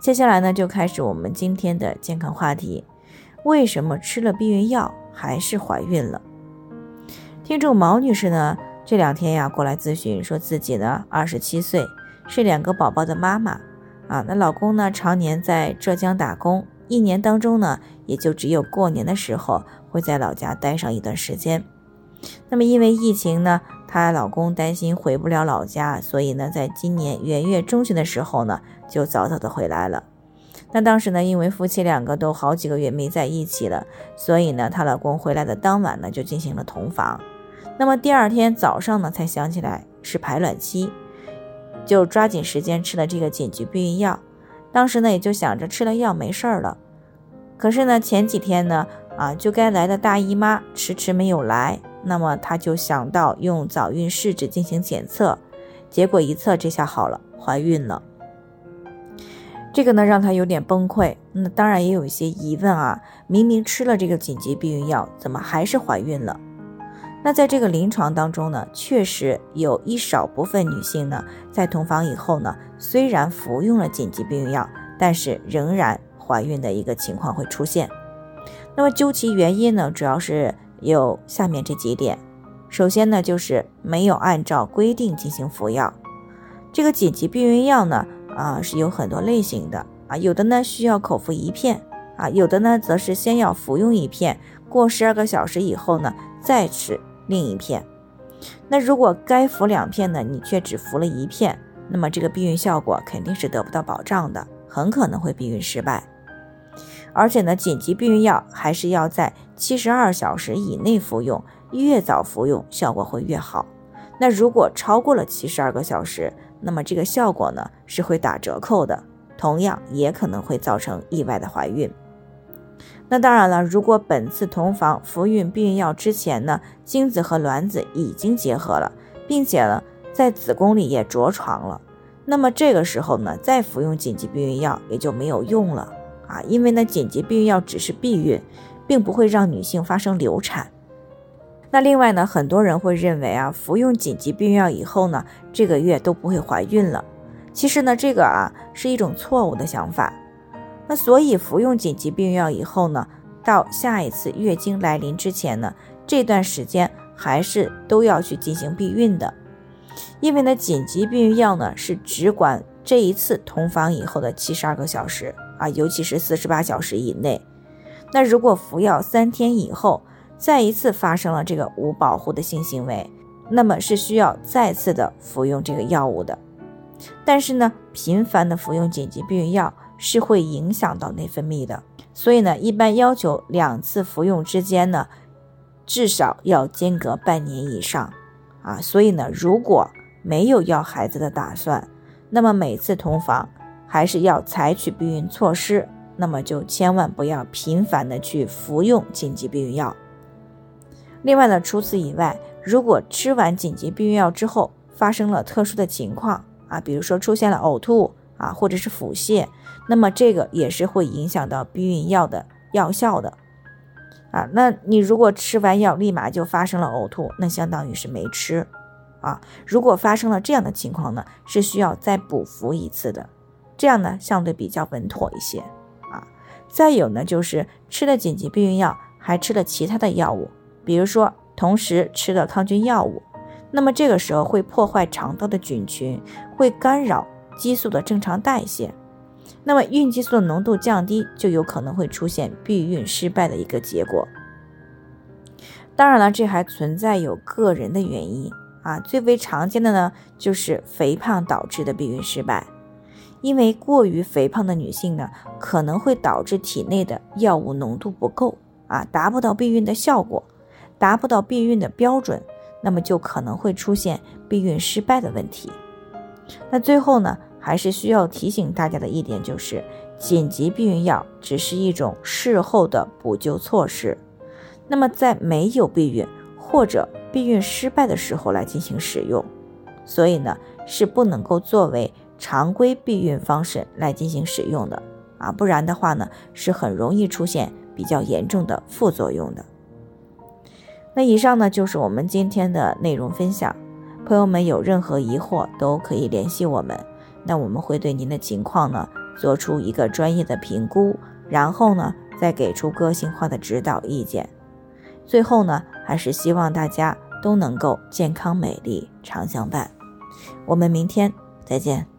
接下来呢，就开始我们今天的健康话题：为什么吃了避孕药还是怀孕了？听众毛女士呢，这两天呀过来咨询，说自己呢二十七岁，是两个宝宝的妈妈啊。那老公呢常年在浙江打工，一年当中呢也就只有过年的时候会在老家待上一段时间。那么因为疫情呢，她老公担心回不了老家，所以呢，在今年元月中旬的时候呢。就早早的回来了。那当时呢，因为夫妻两个都好几个月没在一起了，所以呢，她老公回来的当晚呢，就进行了同房。那么第二天早上呢，才想起来是排卵期，就抓紧时间吃了这个紧急避孕药。当时呢，也就想着吃了药没事儿了。可是呢，前几天呢，啊，就该来的大姨妈迟迟没有来，那么她就想到用早孕试纸进行检测，结果一测，这下好了，怀孕了。这个呢，让她有点崩溃。那当然也有一些疑问啊，明明吃了这个紧急避孕药，怎么还是怀孕了？那在这个临床当中呢，确实有一少部分女性呢，在同房以后呢，虽然服用了紧急避孕药，但是仍然怀孕的一个情况会出现。那么究其原因呢，主要是有下面这几点。首先呢，就是没有按照规定进行服药。这个紧急避孕药呢。啊，是有很多类型的啊，有的呢需要口服一片啊，有的呢则是先要服用一片，过十二个小时以后呢再吃另一片。那如果该服两片呢，你却只服了一片，那么这个避孕效果肯定是得不到保障的，很可能会避孕失败。而且呢，紧急避孕药还是要在七十二小时以内服用，越早服用效果会越好。那如果超过了七十二个小时，那么这个效果呢是会打折扣的，同样也可能会造成意外的怀孕。那当然了，如果本次同房服用避孕药之前呢，精子和卵子已经结合了，并且呢在子宫里也着床了，那么这个时候呢再服用紧急避孕药也就没有用了啊，因为呢紧急避孕药只是避孕，并不会让女性发生流产。那另外呢，很多人会认为啊，服用紧急避孕药以后呢，这个月都不会怀孕了。其实呢，这个啊是一种错误的想法。那所以服用紧急避孕药以后呢，到下一次月经来临之前呢，这段时间还是都要去进行避孕的。因为呢，紧急避孕药呢是只管这一次同房以后的七十二个小时啊，尤其是四十八小时以内。那如果服药三天以后，再一次发生了这个无保护的性行为，那么是需要再次的服用这个药物的。但是呢，频繁的服用紧急避孕药是会影响到内分泌的，所以呢，一般要求两次服用之间呢，至少要间隔半年以上啊。所以呢，如果没有要孩子的打算，那么每次同房还是要采取避孕措施，那么就千万不要频繁的去服用紧急避孕药。另外呢，除此以外，如果吃完紧急避孕药之后发生了特殊的情况啊，比如说出现了呕吐啊，或者是腹泻，那么这个也是会影响到避孕药的药效的啊。那你如果吃完药立马就发生了呕吐，那相当于是没吃啊。如果发生了这样的情况呢，是需要再补服一次的，这样呢相对比较稳妥一些啊。再有呢，就是吃了紧急避孕药，还吃了其他的药物。比如说，同时吃了抗菌药物，那么这个时候会破坏肠道的菌群，会干扰激素的正常代谢，那么孕激素的浓度降低，就有可能会出现避孕失败的一个结果。当然了，这还存在有个人的原因啊，最为常见的呢就是肥胖导致的避孕失败，因为过于肥胖的女性呢，可能会导致体内的药物浓度不够啊，达不到避孕的效果。达不到避孕的标准，那么就可能会出现避孕失败的问题。那最后呢，还是需要提醒大家的一点就是，紧急避孕药只是一种事后的补救措施。那么在没有避孕或者避孕失败的时候来进行使用，所以呢是不能够作为常规避孕方式来进行使用的啊，不然的话呢是很容易出现比较严重的副作用的。那以上呢就是我们今天的内容分享，朋友们有任何疑惑都可以联系我们，那我们会对您的情况呢做出一个专业的评估，然后呢再给出个性化的指导意见。最后呢，还是希望大家都能够健康美丽常相伴。我们明天再见。